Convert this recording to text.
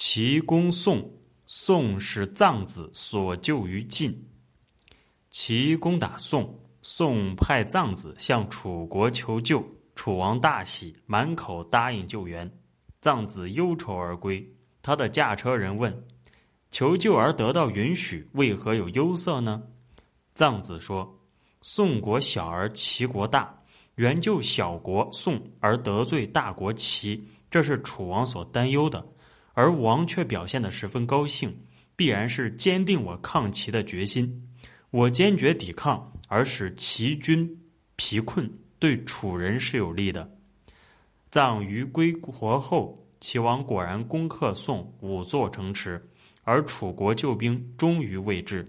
齐攻宋，宋使藏子所救于晋。齐攻打宋，宋派藏子向楚国求救，楚王大喜，满口答应救援。藏子忧愁而归，他的驾车人问：“求救而得到允许，为何有忧色呢？”藏子说：“宋国小而齐国大，援救小国宋而得罪大国齐，这是楚王所担忧的。”而王却表现得十分高兴，必然是坚定我抗齐的决心。我坚决抵抗，而使齐军疲困，对楚人是有利的。葬于归国后，齐王果然攻克宋五座城池，而楚国救兵终于未至。